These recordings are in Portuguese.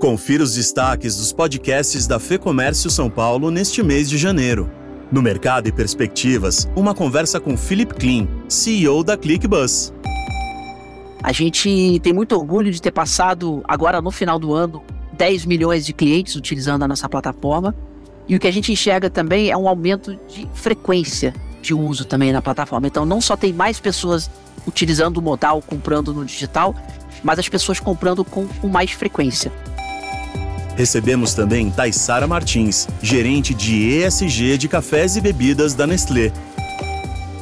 Confira os destaques dos podcasts da Fê Comércio São Paulo neste mês de janeiro. No Mercado e Perspectivas, uma conversa com Philip Klein, CEO da ClickBus. A gente tem muito orgulho de ter passado, agora no final do ano, 10 milhões de clientes utilizando a nossa plataforma. E o que a gente enxerga também é um aumento de frequência de uso também na plataforma. Então, não só tem mais pessoas utilizando o modal, comprando no digital, mas as pessoas comprando com, com mais frequência. Recebemos também Taissara Martins, gerente de ESG de cafés e bebidas da Nestlé.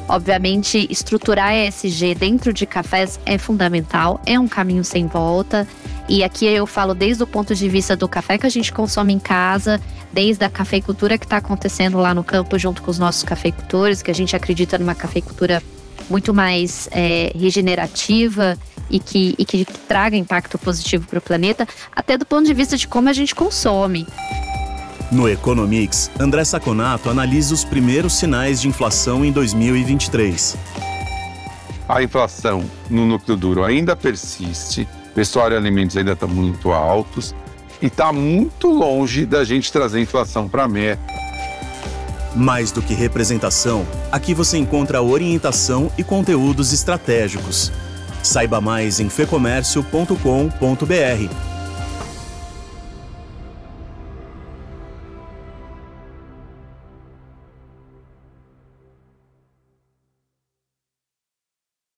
Obviamente, estruturar ESG dentro de cafés é fundamental, é um caminho sem volta. E aqui eu falo desde o ponto de vista do café que a gente consome em casa, desde a cafeicultura que está acontecendo lá no campo junto com os nossos cafeicultores, que a gente acredita numa cafeicultura muito mais é, regenerativa e que, e que traga impacto positivo para o planeta, até do ponto de vista de como a gente consome. No Economics, André Saconato analisa os primeiros sinais de inflação em 2023. A inflação no núcleo duro ainda persiste, vestuário e alimentos ainda estão muito altos e está muito longe da gente trazer inflação para a meta. Mais do que representação, aqui você encontra orientação e conteúdos estratégicos. Saiba mais em fecomércio.com.br